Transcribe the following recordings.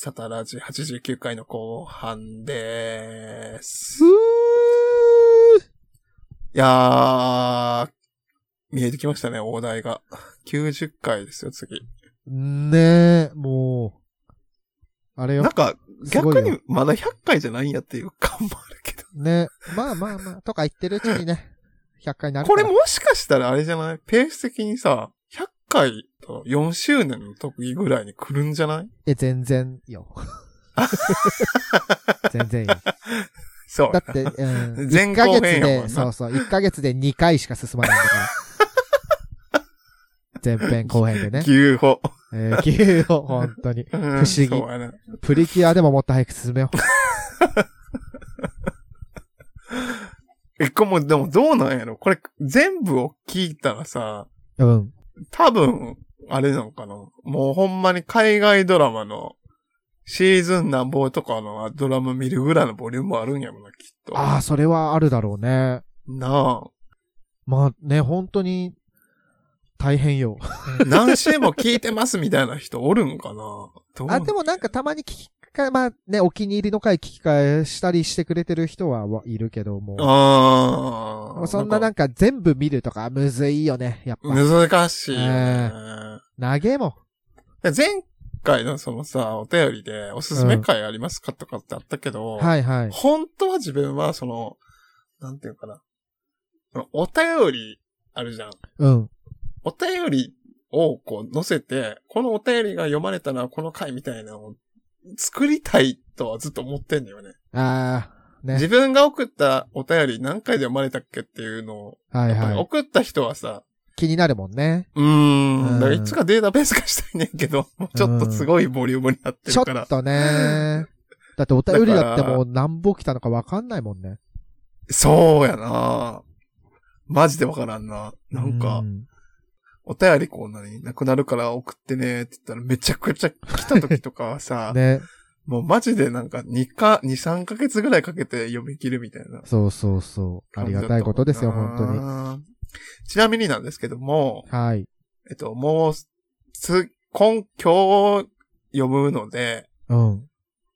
サタラジ89回の後半でーす。いやー、見えてきましたね、大台が。90回ですよ、次。ねえ、もう。あれよなん。か、すごいよ逆にまだ100回じゃないんやっていう感もあるけど。ねまあまあまあ、とか言ってるうちにね、100回になるから。これもしかしたらあれじゃない？ペース的にさ、100回と4周年の時ぐらいに来るんじゃない？え、全然よ。全然いい。そうだ。って、うん。前1ヶ月で、後編やもんなそうそう、1ヶ月で2回しか進まないんだから。前編後編でね。牛歩。えー、急を、本当に。不思議。プリキュアでももっと早く進めよ え、これもうでもどうなんやろ？これ全部を聞いたらさ、う。うん。多分、あれなのかな？もうほんまに海外ドラマのシーズンなんぼとかのドラマ見るぐらいのボリュームあるんやろな、きっと。ああ、それはあるだろうね。なまあね、本当に、大変よ。あ。何週も聞いてますみたいな人おるんかな？あ、でもなんかたまに聞き返、まあね、お気に入りの回聞き返したりしてくれてる人ははいるけども。ああ。そんななんか全部見るとかむずいよね、やっぱ。難しいよね。投げも。で前回のそのさ、お便りでおすすめ回ありますかとかってあったけど、はいはい。本当は自分はその、なんていうかな。お便りあるじゃん。うん。お便りをこう載せて、このお便りが読まれたのはこの回みたいなのを作りたいとはずっと思ってんだよね。ああ、ね。自分が送ったお便り何回で読まれたっけっていうのを、はいはい。送った人はさ、気になるもんね。うーうんん、だからいつかデータベース化したいねんけど、もうちょっとすごいボリュームになってちょるから。っとね。だってお便りだってもう何本来たのかわかんないもんね。そうやなマジでわからんな。なんかう、んお便りこう何なくなるから送ってねって言ったらめちゃくちゃ来た時とかはさ、ね。もうマジでなんか2か、2、3ヶ月ぐらいかけて読み切るみたいな。そうそうそう。ありがたいことですよ、本当に。に。ちなみになんですけども、はい。えっと、もう、つ、今、今日読むので、うん。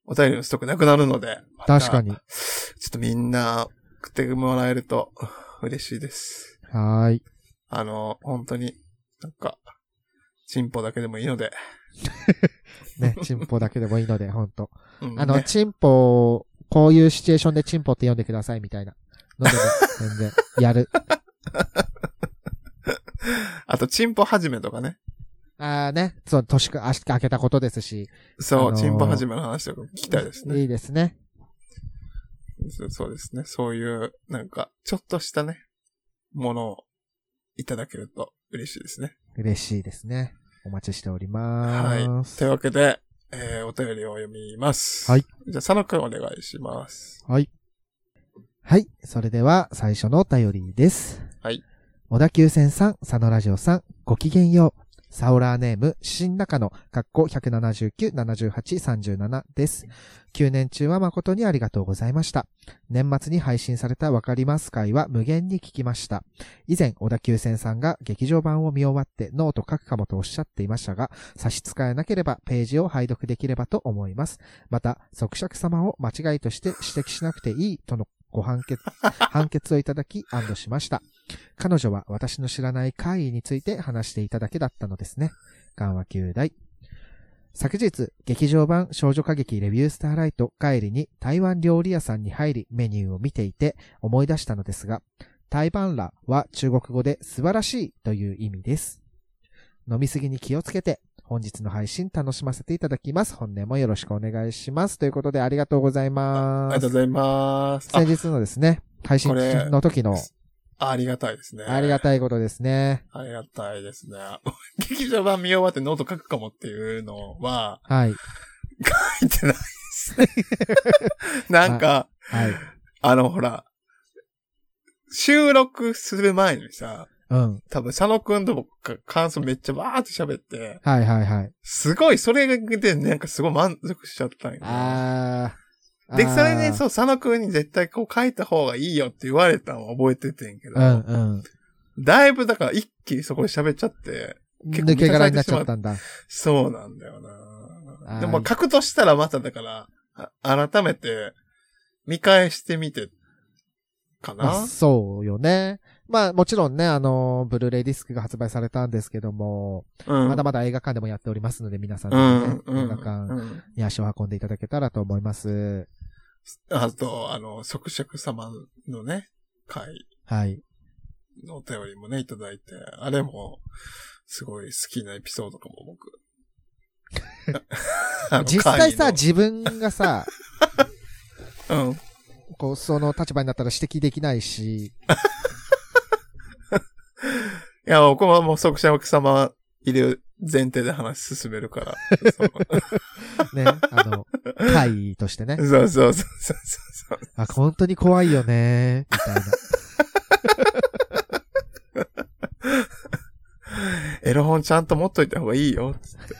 お便りのストックなくなるので、確かに。ちょっとみんな送ってもらえると嬉しいです。はーい。あの、本当に、なんか、チンポだけでもいいので。ね、チンポだけでもいいので、ほんと。あの、うんねチンポ、こういうシチュエーションでチンポって読んでくださいみたいな。のでも、全然、やる。あと、チンポ始めとかね。あーね、そう、年く、足明けたことですし。そう、あのーチンポ始めの話とか聞きたいですね。いいですね。そうですね。そういう、なんか、ちょっとしたね、ものをいただけると嬉しいですね。嬉しいですね。お待ちしておりはい。ます。というわけで、えー、お便りを読みます。はい。じゃあ、佐野くんお願いします。はい。はい。それでは、最初のお便りです。はい。小田急線さん、佐野ラジオさん、ごきげんよう。サオラーネーム、新中野、かっこ179、78、37です。9年中は誠にありがとうございました。年末に配信されたわかります会は無限に聞きました。以前、小田急線さんが劇場版を見終わってノート書くかもとおっしゃっていましたが、差し支えなければページを拝読できればと思います。また、即尺様を間違いとして指摘しなくていいとのご判決、判決をいただき安堵しました。彼女は私の知らない怪異について話していただけだったのですね。緩和9大。昨日、劇場版少女歌劇レビュースターライト帰りに台湾料理屋さんに入りメニューを見ていて思い出したのですが、台湾ラは中国語で素晴らしいという意味です。飲みすぎに気をつけて、本日の配信楽しませていただきます。本年もよろしくお願いします。ということでありがとうございあますりがとう。ございます。あ先日のですね、配信の時のありがたいですね。ありがたいことですね。ありがたいですね。劇場版見終わってノート書くかもっていうのは、はい。書いてないですね。なんか、はい。あの、ほら、収録する前にさ、うん。多分佐野くんと僕が感想めっちゃバーって喋って、はいはいはい。すごい、それでなんかすごい満足しちゃったん。あー。で、それで、う。そう、佐野くんに絶対こう書いた方がいいよって言われたのを覚えててんけど、うんうん。だいぶだから一気にそこで喋っちゃって、結構抜け殻になっちゃったんだ。そうなんだよな。でも書くとしたらまただから、あ改めて見返してみて、かまあな。そうよね。まあもちろんね、あの、ブルーレイディスクが発売されたんですけども、うん。まだまだ映画館でもやっておりますので、皆さんね、うん。映画館うんに足を運んでいただけたらと思います。あと、あの、即尺様のね、回はい。のお便りもね、いただいて、あれも、すごい好きなエピソードかも、僕。実際さ、会自分がさ、の うん。こう、その立場になったら指摘できないし、いや、僕はもう即尺様いる前提で話進めるから。そ ね、あの、会としてねう、そうそうそうそうそう。あ、本当に怖いよね、みたいな。エロ本ちゃんと持っといた方がいいよ。つって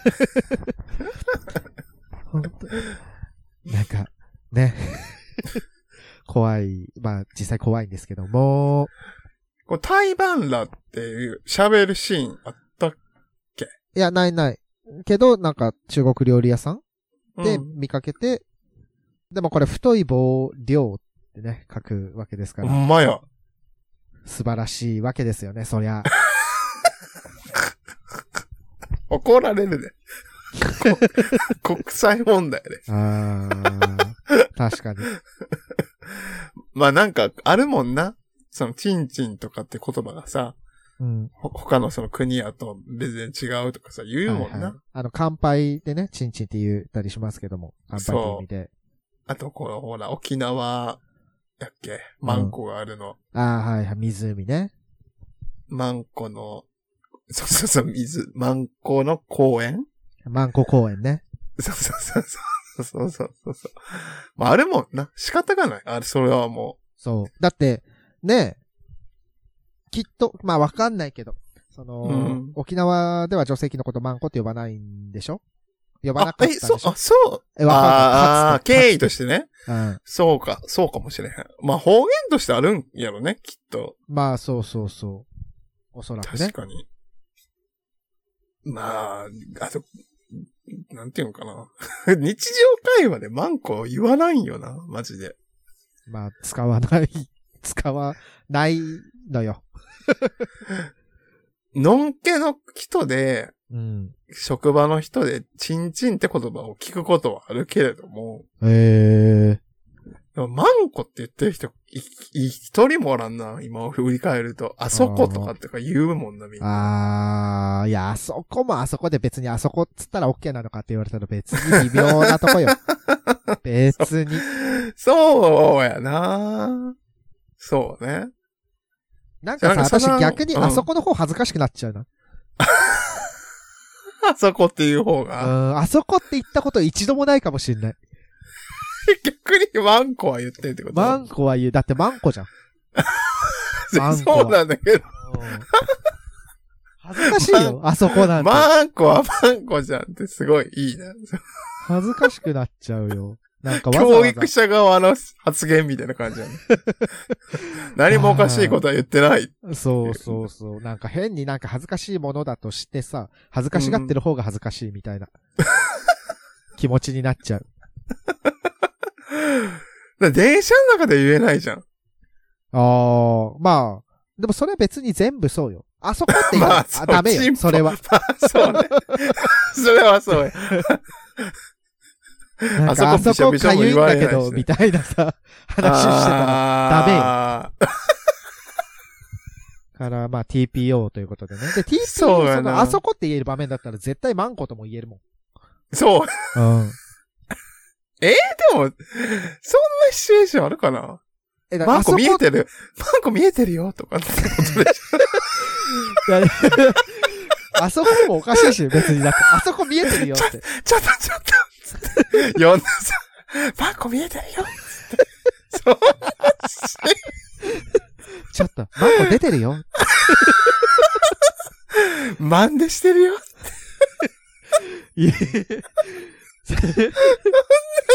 本当なんか、ね。怖い。まあ、実際怖いんですけども、こう、台湾らっていう喋るシーンあったいや、ないない。けど、なんか、中国料理屋さんでうん見かけて、でもこれ、太い棒、量ってね、書くわけですかほら、んまや。素晴らしいわけですよね、そりゃ。怒られるで。こ国際問題で。あー、確かに。まあなんか、あるもんな。その、チンチンとかって言葉がさ、うん。ほ他のその国やと別に違うとかさ、言うもんな。はいはいあの、乾杯でね、チンチンって言ったりしますけども、乾杯って意味で。あと、この、ほら、沖縄、やっけ、マンコがあるの。ああ、はいはい、湖ね。マンコの、そうそうそう、水、マンコの公園？マンコ公園ね。そうそうそうそう。そうそうそうそう。まあ、あるもんな。仕方がない。あれ、それはもそう。だって、ねきっと、まあわかんないけど、その、うん沖縄では女性器のことマンコって呼ばないんでしょ？呼う。ばなかったんでしょ？そう、あ、そう。え、わかんない。ああ、経緯としてね。うん。そうか、そうかもしれへん。まあ、方言としてあるんやろね、きっと。まあ、そうそうそう。おそらくね確。かに。まあ、あと、なんていうのかな。日常会話でマンコ言わないんよな、マジで。まあ、使わない、使わないのよ。のんけの人で、うん。職場の人で、チンチンって言葉を聞くことはあるけれども、ええでもマンコって言ってる人、一人もおらんな、今振り返ると。あそことかってか言うもんな、みんな。あー、いや、あそこもあそこで別にあそこっつったら OK なのかって言われたら別に微妙なとこよ。別に。そうやなそうね。なんかさ、私逆にうんあそこの方恥ずかしくなっちゃうな。あそこっていう方うが。ん、あそこって言ったこと一度もないかもしんない。逆にマンコは言ってるってこと？マンコは言う。だってマンコじゃん。そうなんだけど、恥ずかしいよ、あそこなんて。マンコはマンコじゃんってすごいいいな。恥ずかしくなっちゃうよ。なんかわざ教わざ育者側の発言みたいな感じやね。何もおかしいことは言ってない。そうそうそう。なんか変になんか恥ずかしいものだとしてさ、恥ずかしがってる方が恥ずかしいみたいな 気持ちになっちゃう。電車の中で言えないじゃん。ああ、まあ、でもそれは別に全部そうよ。あそこって言うまああ、そうダメよ、それは。まあ、そうね。それはそうや。なんかああそこかゆいんだけど、みたいなさ、話してたら。ダメよから、まあ TPO ということでね。で、TPO、その、あそこって言える場面だったら絶対マンコとも言えるもん。そう。うん。でも、そんなシチュエーションあるかな？え、だマンコ見えるてる。マンコ見えてるよとかってことでし あそこもおかしいし、別に。だって、あそこ見えてるよって。ょ。ちょっとちょっとつって呼んでさ、マンコ見えてるよつって。そ うちょっと、マンコ出てるよ。真似してるよ。いや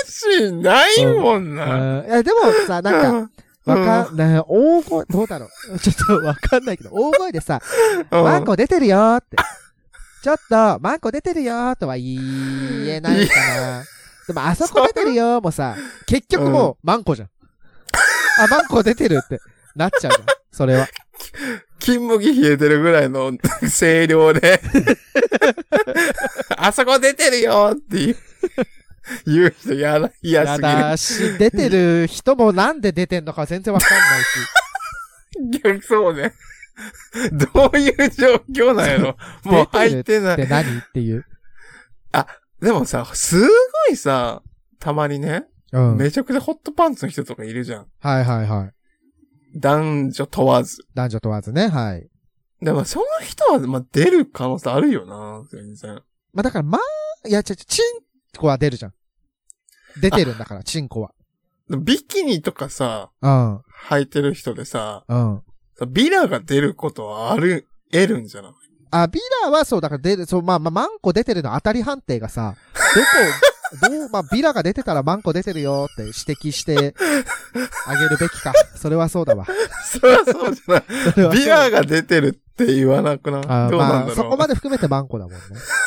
しないもんな。うんいや、でもさ、なんか、わかんない、大声、どうだろう。ちょっとわかんないけど、大声でさ、うんマンコ出てるよーって。ちょっと、マンコ出てるよーとは言えないかな。でも、あそこ出てるよーもさ、結局もう、マンコじゃん。あ、マンコ出てるって、なっちゃうじゃん。それは。金麦冷えてるぐらいの 声量で、あそこ出てるよって言う言う人やだ、嫌やすぎる。だし、出てる人もなんで出てんのか全然わかんないし。逆そうね。どういう状況なんやろ？もう入ってない。で何っていう。でもさ、すごいさ、たまにね、うん。めちゃくちゃホットパンツの人とかいるじゃん。はいはいはい。男女問わず。男女問わずね、はい。でもその人は、まあ、出る可能性あるよな、全然。まあだから、まあ、いや、ちょ、ちょチンコは出るじゃん。出てるんだから、チンコは。ビキニとかさ、うん。履いてる人でさ、うん。ビラが出ることはある、得るんじゃない？あ、ビラはそう、だから出る、そう、まあまあ、マンコ出てるの当たり判定がさ、どこ、どう、まあ、ビラが出てたらマンコ出てるよって指摘してあげるべきか。それはそうだわ。そりゃそうじゃない。ビラが出てるって言わなくなあどうなんだろう。まあ、そこまで含めてマンコだもんね。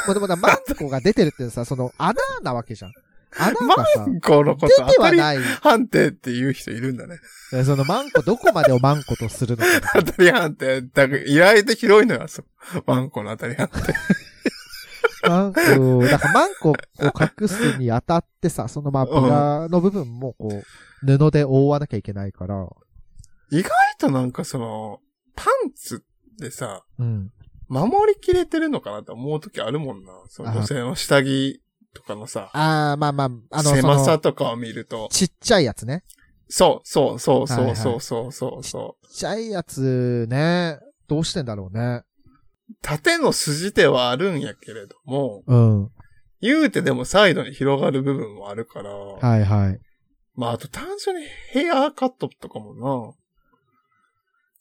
もうでもな、マンコが出てるってさ、その穴なわけじゃん。穴がさ、このこ出と当たりてはない。判定って言う人いるんだね。そのマンコどこまでをマンコとするのか。当たり判定。だ意外と広いのよ、そう。ワンコの当たり判定。マンコ、だからマンコを隠すにあたってさ、そのまあ、ビラの部分もこう、布で覆わなきゃいけないから、意外となんかその、パンツでさ、うん。守りきれてるのかなって思う時あるもんな。そのあ女性の下着とかのさ、ああ、まあまあ、あの、そ狭さの、とかを見ると。ちっちゃいやつね。そう、そう、そう、そう、そう、そう、そう。ちっちゃいやつね、どうしてんだろうね。縦の筋手はあるんやけれども、うん。言うてでもサイドに広がる部分もあるから、はいはい。まああと単純にヘアカットとかもな、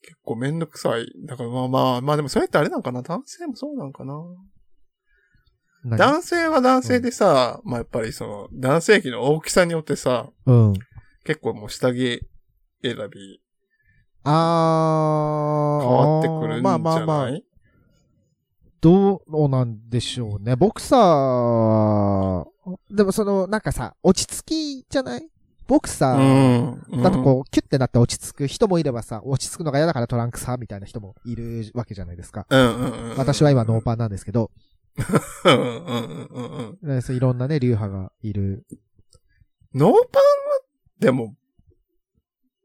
結構めんどくさい。だからまあまあ、まあでもそれってあれなんかな？男性もそうなんかな？何男性は男性でさ、まあやっぱりその、男性器の大きさによってさ、うん。結構もう下着選びあー。変わってくるんじゃない、まあまあまあ、どうなんでしょうね。ボクサー、でもその、なんかさ、落ち着きじゃない？ボクサうーん。だとこう、キュッてなって落ち着く人もいればさ、落ち着くのが嫌だからトランクさ、みたいな人もいるわけじゃないですか。うんうんうんうん。私は今ノーパンなんですけど、うんうんうんうんいろんなね、流派がいる。ノーパンは、でも、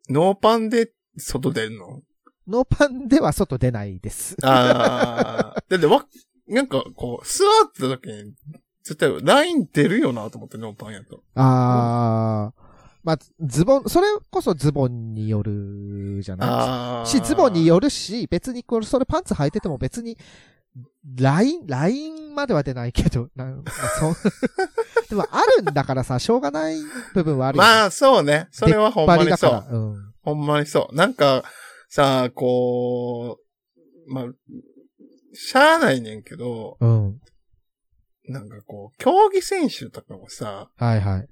ノーパンで外出るの？ノーパンでは外出ないです。ああ。だってわ、なんかこう、座った時に、絶対ライン出るよなと思って、ノーパンやと。あー。まあ、ズボン、それこそズボンによるじゃないああ。し、ズボンによるし、別にこれ、それパンツ履いてても別に、ライン、ラインまでは出ないけど、なんまあそう でもあるんだからさ、しょうがない部分はあるよね。まあ、そうね。それはほんまにそう。うん。ほんまにそう。なんか、さ、こう、まあ、しゃあないねんけど、うん。なんかこう、競技選手とかもさ、はいはい。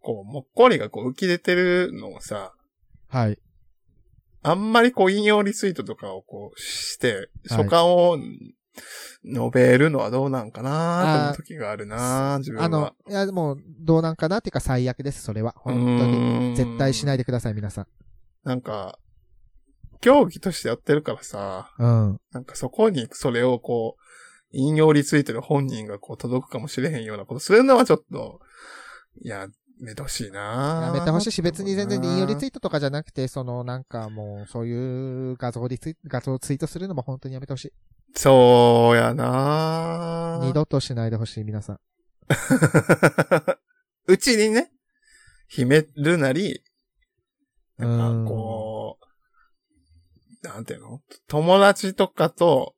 こう、もっこりがこう浮き出てるのをさ、はい。あんまりこう引用リツイートとかをこうして、はい所感を述べるのはどうなんかなと思う時があるな自分は。あの、いや、もう、どうなんかなっていうか最悪です、それは。本当に。に絶対しないで。でください、皆さん。なんか、競技としてやってるからさ、うん。なんかそこにそれをこう、引用リツイートで本人がこう届くかもしれへんようなことするのはちょっと、いや、めてほしいなやめてほしいし、別に全然引用リツイイートとかじゃなくて、その、なんかもう、そういう画像リツイ画像ツイートするのも本当にやめてほしい。そうやな二度としないでほしい、皆さん。うちにね、秘めるなり、うなんんかこう、なんていうの？友達とかと、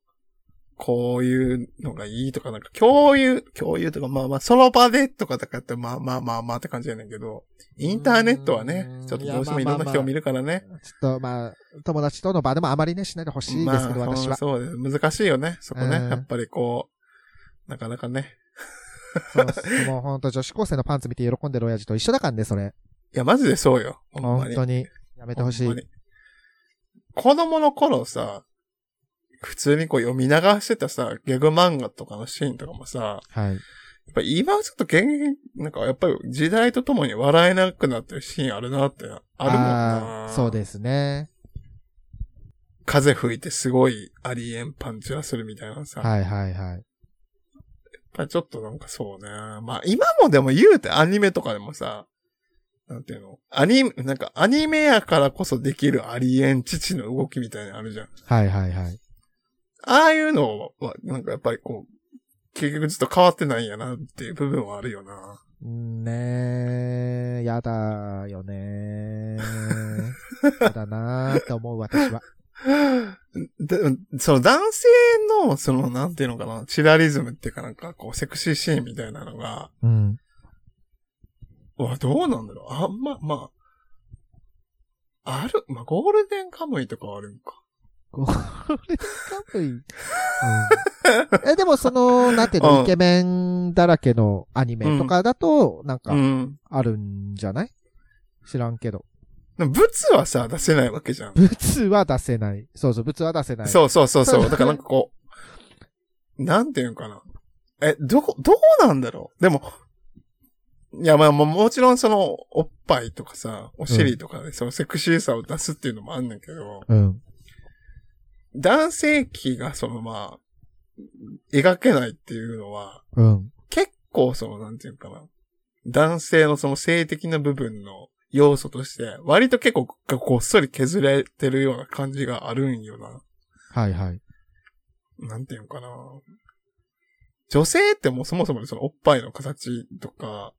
こういうのがいいとか、なんか共有、共有とか、まあまあ、その場でとかとかって、まあまあまあまあって感じやねんけど、インターネットはねちょっとどうしてもいろんな人を見るからね。ちょっとまあ、友達との場でもあまりね、しないでほしいですけど、まあ、私は。そうです。難しいよね、そこね。うんやっぱりこう、なかなかね。そうもうほんと女子高生のパンツ見て喜んでる親父と一緒だからね、それ。いや、マジでそうよ。ほんまに。本当に。やめてほしい。子供の頃さ、普通にこう読み流してたさ、ギャグ漫画とかのシーンとかもさ、はい。やっぱ今はちょっと現役、なんかやっぱり時代とともに笑えなくなってるシーンあるなって、あるもんなそうですね。風吹いてすごいありえんパンチはするみたいなさ。はいはいはい。やっぱりちょっとなんかそうね。まあ今もでも言うてアニメとかでもさ、なんていうの？アニメ、なんかアニメやからこそできるありえん父の動きみたいなのあるじゃん。はいはいはい。ああいうのは、なんかやっぱりこう、結局ずっと変わってないんやなっていう部分はあるよな。ねえ、やだよね やだなーって思う私は。でその男性の、その、なんていうのかな、チラリズムっていうかなんか、こう、セクシーシーンみたいなのが、うん。わ、どうなんだろう。あんま、まあ、ある、まあ、ゴールデンカムイとかはあるんか。ゴールデンカムイ。うん。え、でもその、なんていうの、うんイケメンだらけのアニメとかだと、なんかう、ん。あるんじゃない？知らんけど。でも物はさ、出せないわけじゃん。物は出せない。そうそう、物は出せない。そうそうそうそう。だからなんかこう、なんていうのかな。え、どこ、どうなんだろう？でも、いや、まあ、ももちろんその、おっぱいとかさ、お尻とかで、そのセクシーさを出すっていうのもあんねんけど、うん。男性器がそのまあ、描けないっていうのは、うん。結構その、なんていうのかな。男性のその性的な部分の要素として、割と結構こっそり削れてるような感じがあるんよな。はいはい。なんていうのかな。女性ってもうそもそもそのおっぱいの形とか、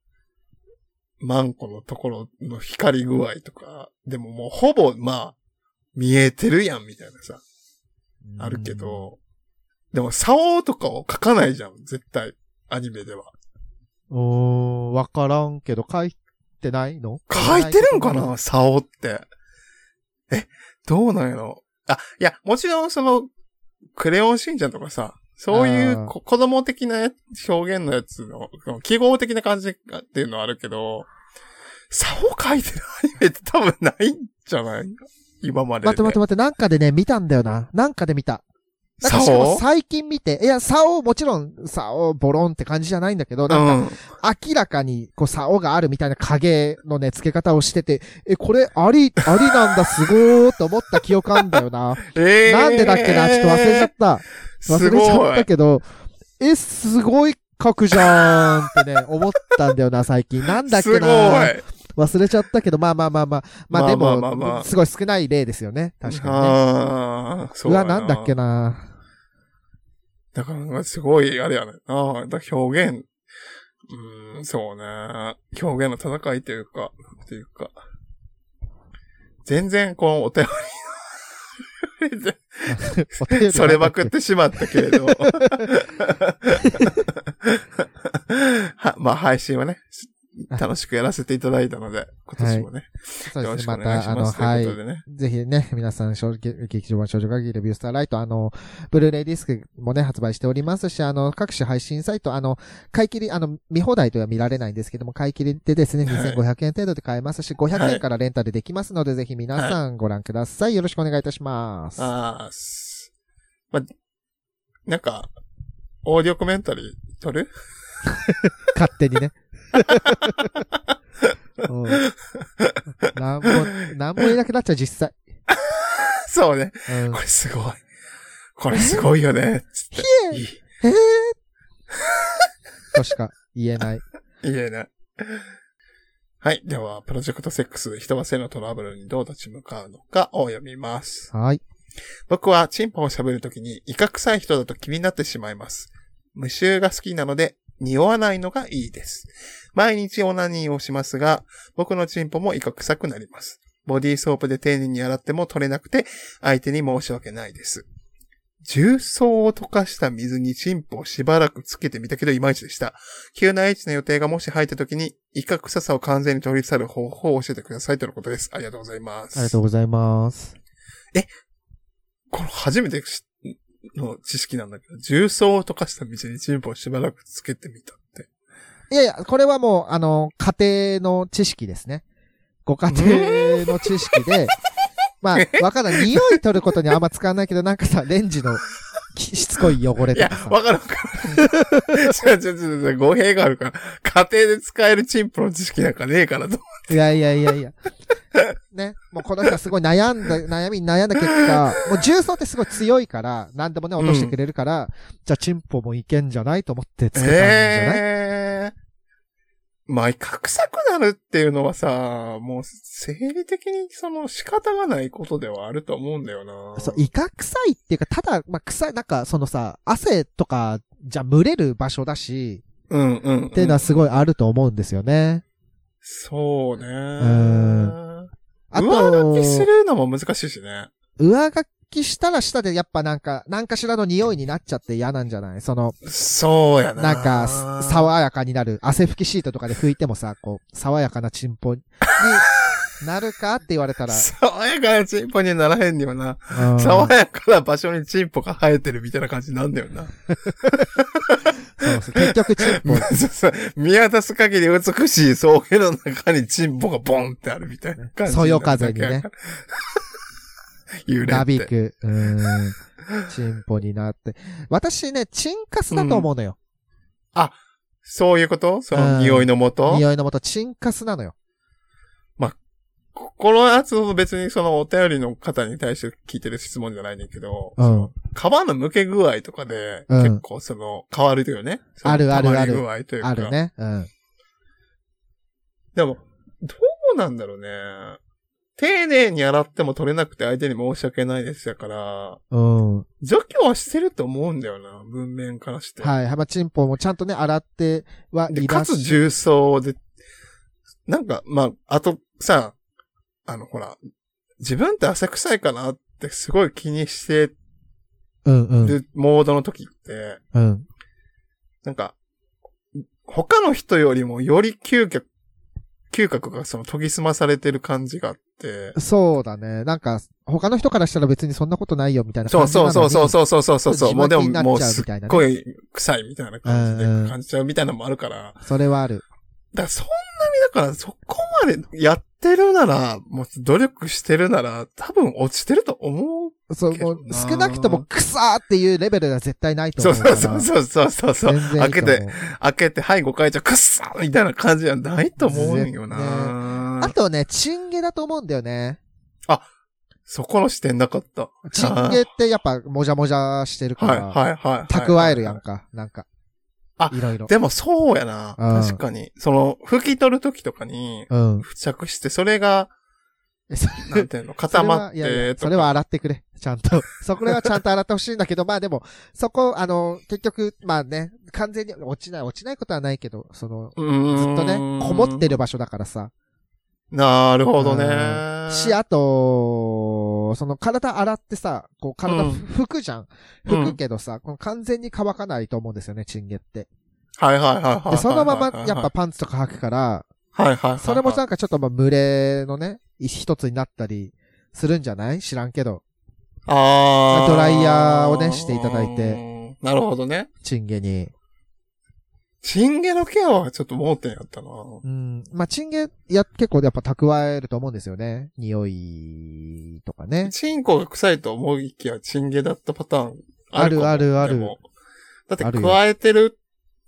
マンコのところの光り具合とか、でももうほぼまあ、見えてるやんみたいなさ、あるけど、でも、竿とかを描かないじゃん、絶対。アニメでは。うーん、わからんけど、書いてないの？書いてるんかな竿って。え、どうなんやろ？あ、いや、もちろんその、クレヨンしんちゃんとかさ、そういうこ子供的なや表現のやつの記号的な感じっていうのはあるけど、竿書いてるアニメって多分ないんじゃない？今までで。待って待って待って、なんかでね、見たんだよな。なんかで見た。なんかしかも竿最近見て、いや、竿、もちろん、竿、ボロンって感じじゃないんだけど、なんか、明らかに、こう、竿があるみたいな影のね、付け方をしてて、え、これ、あり、ありなんだ、すごーって思った記憶あんだよな。うん。えー、なんでだっけな、ちょっと忘れちゃった。忘すれちゃ。ったけど、え、すごい書くじゃんってね、思ったんだよな、最近。なんだっすごい。忘れちゃったけど、まあまあまあまあ。まあでも、まあまあまあすごい少ない例ですよね。確か。ああ、そううやわ、なんだっけな。だから、すごい、あれやね。ああ、だ表現、うーん、そうね。表現の戦いというか、というか。全然、このお便り お便りそれまくってしまったけれど。は、まあ、配信はね、楽しくやらせていただいたので、今年もね、そうですね。よろしくお願いま、あの、したます。とはいいうことでね。ぜひね、皆さん、正直劇場版少女会議レビュースターライト、あの、ブルーレイディスクもね、発売しておりますし、あの、各種配信サイト、あの、買い切り、あの、見放題とは見られないんですけども、買い切りでですね、はい2500円程度で買えますし、500はい円からレンタルできますので、ぜひ皆さんご覧ください。よろしくお願いいたします。ああ、すまあ、なんか、オーディオコメンタリー撮る？勝手にね。うんなんも、なんも言えなくなっちゃう、実際。そうね。うんこれすごい。これすごいよね。つって。いいえーとしか言えない。言えない。はい。では、プロジェクトセックス、人は性のトラブルにどう立ち向かうのかを読みます。はい。僕はチンポを喋るときに、威嚇臭い人だと気になってしまいます。無臭が好きなので、匂わないのがいいです。毎日オナニーをしますが、僕のチンポも威嚇臭くなります。ボディーソープで丁寧に洗っても取れなくて、相手に申し訳ないです。重曹を溶かした水にチンポをしばらくつけてみたけど、いまいちでした。急な H の予定がもし入った時に、イカ臭さを完全に取り去る方法を教えてくださいとのことです。ありがとうございます。ありがとうございます。この初めてしの知識なんだけど、重曹を溶かした水にチンポをしばらくつけてみたって。いやいや、これはもう、あの、家庭の知識ですね。ご家庭の知識で、まあ、わかんない。匂い取ることにあんま使わないけど、なんかさ、レンジのきしつこい汚れとか、さ。わかるわかる。違 う違う違う違う、語弊があるから。家庭で使えるチンポの知識なんかねえからと。いやいやいやいや。ね。もうこの人はすごい悩んだ、悩みに悩んだ結果、もう重曹ってすごい強いから、何でもね、落としてくれるから、じゃあチンポもいけんじゃないと思ってつけたんじゃない、ええまあ、隠臭くなるっていうのはさ、もう生理的にその仕方がないことではあると思うんだよな。そう、イカ臭いっていうか、ただ、まあ、臭い、なんか、そのさ、汗とか、じゃ蒸れる場所だし、うんうん、うん。っていうのはすごいあると思うんですよね。そうね。うんあと上書き、するのも難しいしね。上書きしたらしたでやっぱなんか、なんかしらの匂いになっちゃって嫌なんじゃない？その、そうやな。なんか、爽やかになる、汗拭きシートとかで拭いてもさ、こう、爽やかなチンポになるかって言われたら、爽やかなチンポにならへんにはな。うん爽やかな場所にチンポが生えてるみたいな感じなんだよな。そうそう結局チンポ、そうそう見渡す限り美しい草原の中にチンポがボンってあるみたいな感じ。そよ風にね。揺れて。なびく、うん、チンポになって。私ね、チンカスだと思うのよ。そういうこと？そのうん匂いのもと、匂いのもと、チンカスなのよ。ここのやつを別にそのお便りの方に対して聞いてる質問じゃないねんけど、うんその皮の剥け具合とかで、うん結構その変わるよね。そのあるあるある具合というか。ある。ね。うん。でも、どうなんだろうね。丁寧に洗っても取れなくて相手に申し訳ないですやから、うん。除去はしてると思うんだよな、文面からして。はい。まあ、チンポもちゃんとね、洗ってはいで、らっしかつ重曹で、なんか、まあ、あとさ、あの、ほら、自分って汗臭いかなってすごい気にしてうんうん。るモードの時って、うん。なんか、他の人よりもより嗅覚、嗅覚がその研ぎ澄まされてる感じがあって、そうだね。なんか、他の人からしたら別にそんなことないよみたいな感じなそうそうそうそうそうそうそう、もうでももうすっごい臭いみたいな感じで感じちゃうみたいなのもあるから、それはある。だからそんなに、だからそこまでやってるなら、もう努力してるなら、多分落ちてると思う。そう、もう少なくともクサーっていうレベルでは絶対ないとそう思う。そうそうそうそうそう。全然い開けて、開けて、はい、ご会長、くっさみたいな感じじゃないと思うんよねな。あとね、チンゲだと思うんだよね。そこの視点なかった。チンゲってやっぱもじゃもじゃしてるかはい、ら、はい、はい。蓄えるやんか、なんか。あいろいろ。でもそうやな。うん確かに。その、拭き取るときとかに、うん。付着して、それが、なんていうの、固まっそれはいやいやて、それは洗ってくれ。ちゃんと。そこはちゃんと洗ってほしいんだけど、まあでも、そこ、あの、結局、まあね、完全に落ちない、落ちないことはないけど、その、ずっとね、こもってる場所だからさ。なるほどうね。し、あと、その体洗ってさ、こう体うん拭くじゃん。拭くけどさ、この完全に乾かないと思うんですよね、チンゲって。はいはいはいはいはい。で、そのままはいやっぱ、パンツとか履くから、はいはいはいはい。それもなんかちょっとまあ群れのね、一つになったりするんじゃない？知らんけど、あードライヤーをねしていただいて。なるほどね。チンゲに。チンゲのケアはちょっと盲点やったな。うん。まあ、チンゲ、や、結構やっぱ蓄えると思うんですよね。匂いとかね。チンコが臭いと思いきやチンゲだったパターンあるあるあるだって加えてる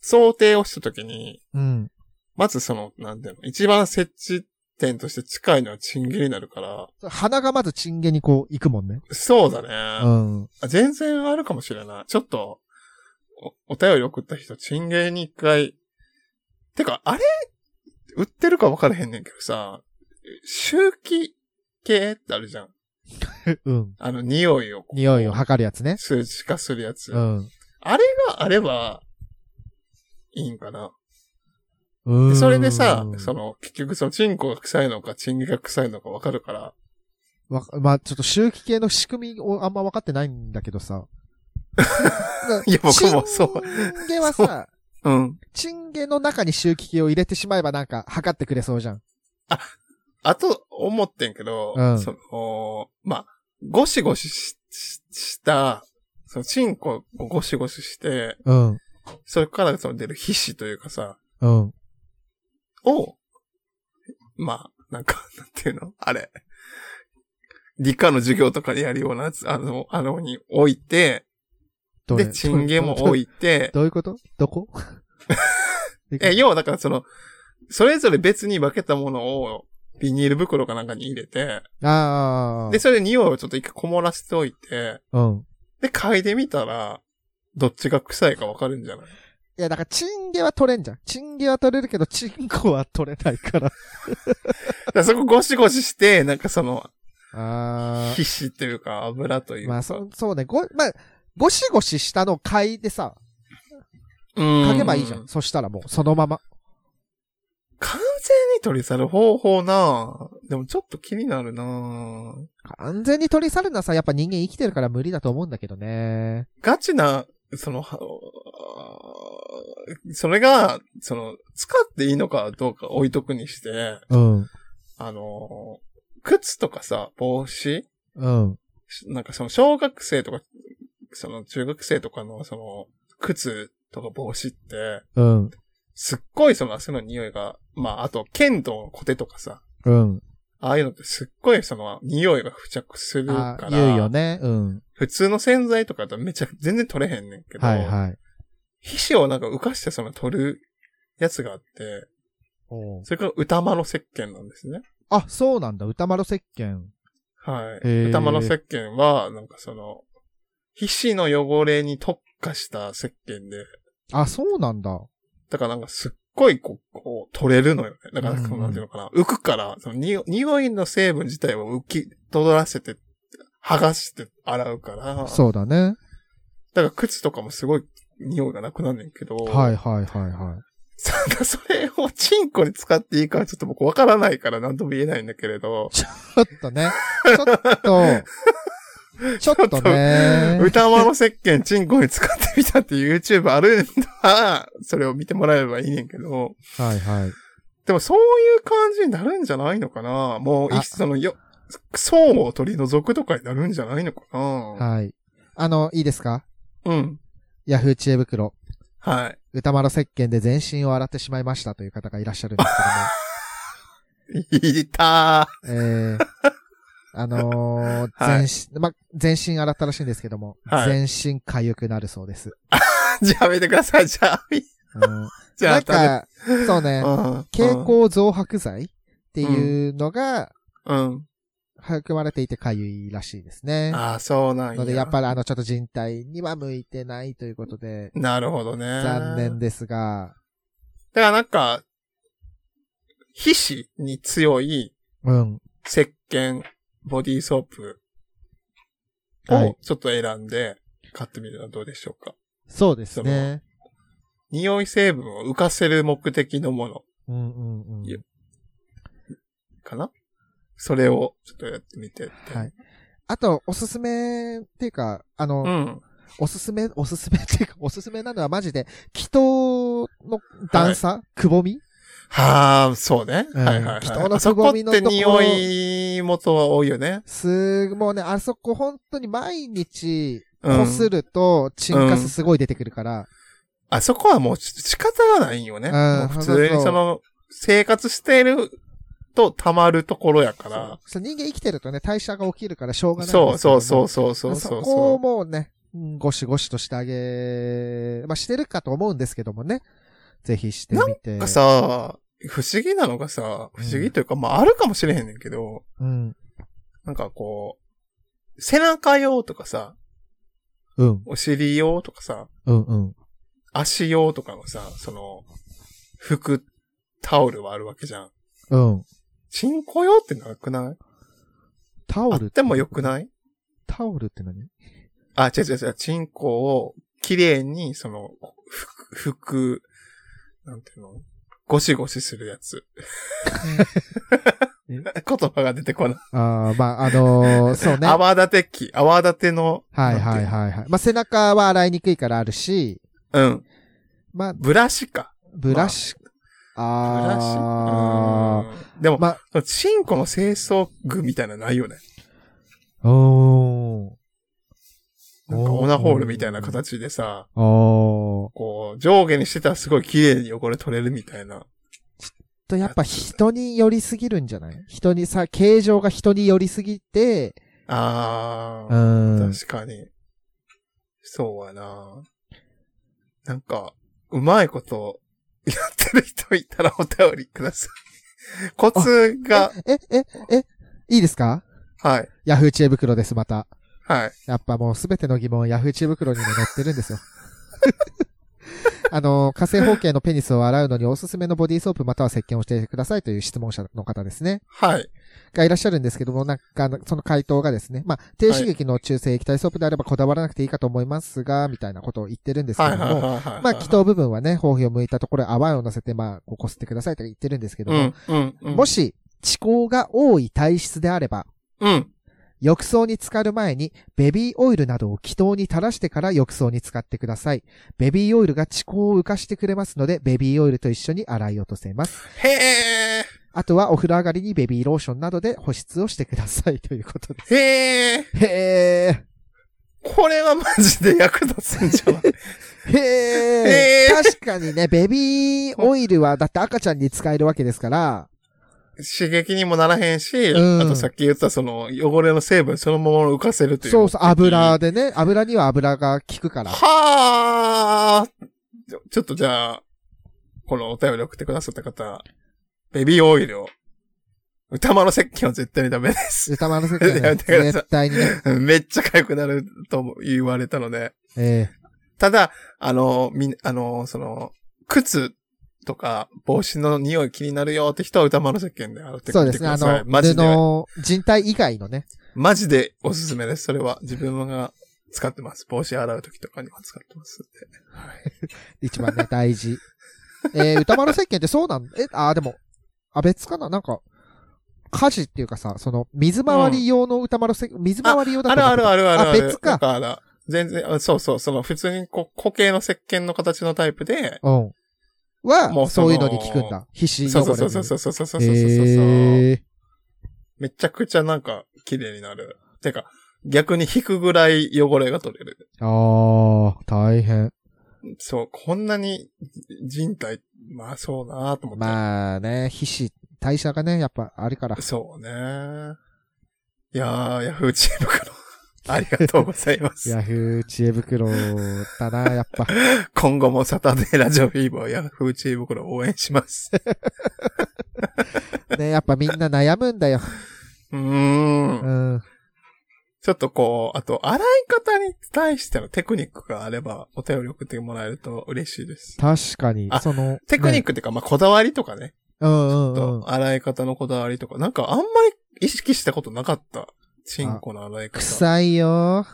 想定をしたときに、うん。まずその、なんていうの、一番設置点として近いのはチンゲになるから、鼻がまずチンゲにこう行くもんね。そうだね。うん。あ全然あるかもしれない。ちょっと、お、お便り送った人、チンゲに一回、てか、あれ、売ってるか分からへんねんけどさ、周期系ってあるじゃん。うん。あの、匂いを。匂いを測るやつね。数値化するやつ。うん。あれがあれば、いいんかな。それでさ、その、結局その、チンコが臭いのか、チンゲが臭いのか分かるから、わまあ、ちょっと周期系の仕組みをあんま分かってないんだけどさ。いや、僕もそう。チンゲはさ、うん。チンゲの中に周期器を入れてしまえばなんか測ってくれそうじゃん。あと、思ってんけど、うんその、まあ、ゴシゴシししした、その、チンコをゴシゴシして、うん。それからその出る皮脂というかさ、うん。を、まあ、なんか、なんていうの？あれ。理科の授業とかでやるようなやつ、あの、あのに置いて、で、チンゲも置いいて、どういうこと？どこ？え、要はだからその、それぞれ別に分けたものを、ビニール袋かなんかに入れて、ああ。で、それで匂いをちょっと一回こもらせておいて、うん。で、嗅いでみたら、どっちが臭いかわかるんじゃない？いや、だから、チンゲは取れんじゃん。チンゲは取れるけど、チンコは取れないから。だからそこゴシゴシして、なんかその、あ皮脂というか油というあ。か。まあ、そ、そうね。ご、まあ、ゴシゴシしたのを嗅いでさ、うん。嗅げばいいじゃん。そしたらもう、そのまま。完全に取り去る方法なでもちょっと気になるな完全に取り去るのはさ、やっぱ人間生きてるから無理だと思うんだけどね。ガチな、その、はそれが、その、使っていいのかどうか置いとくにして、うん。あの、靴とかさ、帽子？うん。なんかその小学生とか、その中学生とかのその、靴とか帽子って、うん。すっごいその汗の匂いが、まああと剣道のコテとかさ、うん。ああいうのってすっごいその匂いが付着するあから、言うよね。うん。普通の洗剤とかだとめちゃ全然取れへんねんけど、はいはい。皮脂をなんか浮かしてその取るやつがあって、それから歌丸石鹸なんですね。あ、そうなんだ。歌丸石鹸。はい。歌丸石鹸は、なんかその、皮脂の汚れに特化した石鹸で、あ、そうなんだ。だからなんかすっごいこう、こう取れるのよね。だから、うんうんそのなんていうのかな。浮くから、そのに匂いの成分自体を浮き取らせて、剥がして洗うから。そうだね。だから靴とかもすごい匂いがなくなんねんけど。はいはいはいはい。なんかそれをチンコに使っていいかちょっと僕わからないから何とも言えないんだけれど。ちょっとね。ちょっと、ちょっとね。歌間の石鹸チンコに使ってみたって YouTube あるんだ。それを見てもらえればいいねんけど。はいはい。でもそういう感じになるんじゃないのかなもう、そのよ、層を取り除くとかになるんじゃないのかなはい。あの、いいですか？うん。ヤフー知恵袋。はい。歌丸石鹸で全身を洗ってしまいましたという方がいらっしゃるんですいたけども。えー、あのー はい全身、ま、全身洗ったらしいんですけども、はい全身痒くなるそうです。ー。じゃあやめてください。じゃあ、うん、じゃあ、なんか、そうね、うん、蛍光増白剤っていうのがうん。含まれていて痒いらしいですね。ああ、そうなんや。ので、やっぱりあの、ちょっと人体には向いてないということで、なるほどね。残念ですが、だからなんか、皮脂に強いうん。石鹸、ボディーソープはいをちょっと選んで買ってみるのはどうでしょうか？そうですね。匂い成分を浮かせる目的のものうんうんうん。かな？それをちょっとやってみてって。はい。あと、おすすめっていうか、あの、うん。おすすめ、おすすめっていうか、おすすめなのはマジで、気筒の段差、くぼみ？はあ、そうね。うんはいはいはい。人のくぼみのところ匂い元は多いよね。すぐ、もうね、あそこ本当に毎日、うんこすると、チンカスすごい出てくるから、あそこはもう仕方がないんよね。うん普通にその、生活していると溜まるところやから。そう人間生きてるとね、代謝が起きるからしょうがないそうそうそうそうそうそうそこをそもうね、うんゴシゴシとしてあげ、まあ、してるかと思うんですけどもね。ぜひしてみて。う。なんかさ、不思議なのがさ、不思議というか、まああるかもしれへんねんけど、うん。なんかこう、背中用とかさ、うん。お尻用とかさ、うんうん。足用とかのさ、その、服、タオルはあるわけじゃん。うん。チンコ用ってなくない？タオルあってもよくない？タオルって何？あ、違う違う違う、チンコを綺麗に、その、服、服、なんていうの？ゴシゴシするやつ。言葉が出てこない。ああ、まあ、あのー そうね。は泡立て器、泡立ての。いはいはいはい。まあ、背中は洗いにくいからあるし、うん。まあ、ブラシか。ブラシ、あうんでも、あ、まあ、チンコの清掃具みたいなのないよね。おー。なんかオナホールみたいな形でさ、おー。こう、上下にしてたらすごい綺麗に汚れ取れるみたいな。と、やっぱ人に寄りすぎるんじゃない？人にさ、形状が人に寄りすぎて、うあー、ん。確かに。そうやな。なんか、うまいことやる人いたらお便りください。コツが、え、え、え、いいですか？はい、ヤフー知恵袋です、また。はい。やっぱもうすべての疑問はヤフー知恵袋にも載ってるんですよ。あの、仮性包茎のペニスを洗うのにおすすめのボディーソープまたは石鹸をしてくださいという質問者の方ですね。はい。がいらっしゃるんですけども、なんか、その回答がですね、まあ、低刺激の中性液体ソープであればこだわらなくていいかと思いますが、みたいなことを言ってるんですけども。まあ、気筒部分はね、包皮を剥いたところ泡を乗せて、まあ、こうこすってくださいと言ってるんですけども、うん、うん、うん。もし、遅行が多い体質であれば、うん。浴槽に浸かる前にベビーオイルなどを気筒に垂らしてから浴槽に浸かってください。ベビーオイルが遅行を浮かしてくれますので、ベビーオイルと一緒に洗い落とせます。へあとはお風呂上がりにベビーローションなどで保湿をしてくださいということでー。へー。す。へこれはマジで役立つんじゃない？ー。へー。へー確かにね、ベビーオイルはだって赤ちゃんに使えるわけですから、刺激にもならへんし、うんあとさっき言ったその汚れの成分そのまま浮かせるという。そうそう、油。でね、油には油が効くから。はーちょっとじゃあ、このお便り送ってくださった方、ベビーオイルを、歌丸石鹸は絶対にダメです。歌丸石鹸ね やめてください絶対にね。めっちゃ痒くなるとも言われたので。えただ、あの、みん、あの、その、靴とか帽子の匂い気になるよって人は歌丸石鹸で洗ってえそうですね、あ。の、マジで、布、人体以外のね、マジでおすすめです。それは自分が使ってます。帽子洗う時とかには使ってますんで。一番ね、大事。えー、歌丸石鹸ってそうなんえ、あー、でも、あ、別かな？なんか、家事っていうかさ、その、水回り用の歌丸石鹸、水回り用だあるあるある。るあるあ別か全然、あそうそう、その普通にこう固形の石鹸の形のタイプで、うん。もは、うそういうのに効くんだ。皮脂そう汚れに。そうそうそうそうそうそうそうそう、へーめちゃくちゃなんか綺麗になる。てか、逆に引くぐらい汚れが取れる。あー、大変。そう、こんなに人体、まあそうなと思って。まあね、皮脂、代謝がね、やっぱあるから。そうね。いやー、ヤフーチームからありがとうございます。ヤフー知恵袋だな、やっぱ。今後もサタデーラジオフィーバーヤフーチームから応援します。ね、やっぱみんな悩むんだよ。うー。うんん。ちょっとこう、あと、洗い方に対してのテクニックがあれば、お便り送ってもらえると嬉しいです。確かにあ。その、テクニック。クっていうか、まあ、こだわりとかね。うんうんうんと。洗い方のこだわりとか、なんかあんまり意識したことなかった。チンコの洗い方。臭いよ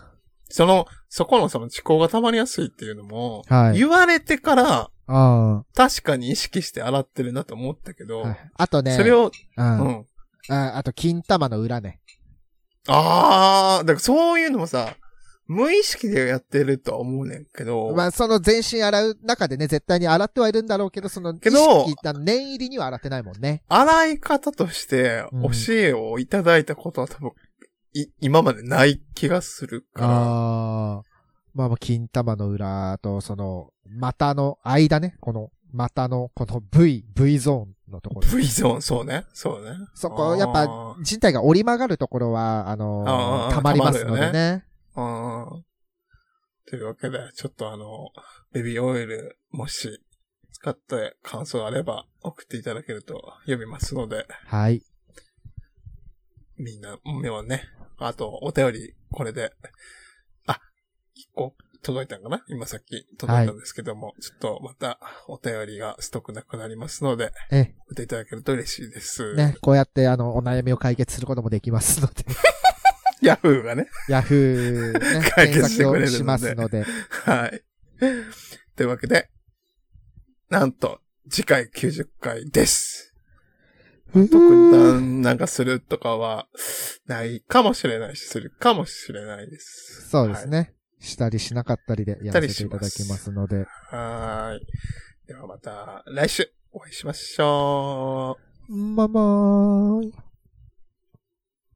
その、そこのその思考が溜まりやすいっていうのも、はい言われてから、あ確かに意識して洗ってるなと思ったけど、あ。はいあとね、それを、う。うんん。ああと、金玉の裏ね。あー、だからそういうのもさ、無意識でやってるとは思うねんけど、まあ、その全身洗う中でね、絶対に洗ってはいるんだろうけど、その、けど念入りには洗ってないもんね。洗い方としてうん教えをいただいたことは多分、い今までない気がするから。ああ。まあまあ、金玉の裏と、その、股の間ね、この、股の、この V、V ゾーンのところ。V ゾーン、そうね。そうね。そこ、やっぱ、人体が折り曲がるところは、あのー溜まりますのでね。うん。というわけで、ちょっとあの、ベビーオイル、もし、使って感想あれば送っていただけると読みますので、はい。みんな、目はね、あと、お便り、これで、あ、一個届いたんかな？今さっき届いたんですけども、ちょっとまたお便りがストックなくなりますので、え、送っていただけると嬉しいです。ね、こうやって、あの、お悩みを解決することもできますので、ヤフーがね。ヤフー、ね、解決してくれるのでしますので、はい。というわけで、なんと、次回90回です。えー特になんなんかするとかは、ないかもしれないし、するかもしれないです。そうですね。したりしなかったりでやらせていただきますので。はーい。ではまた来週お会いしましょう。ままーい。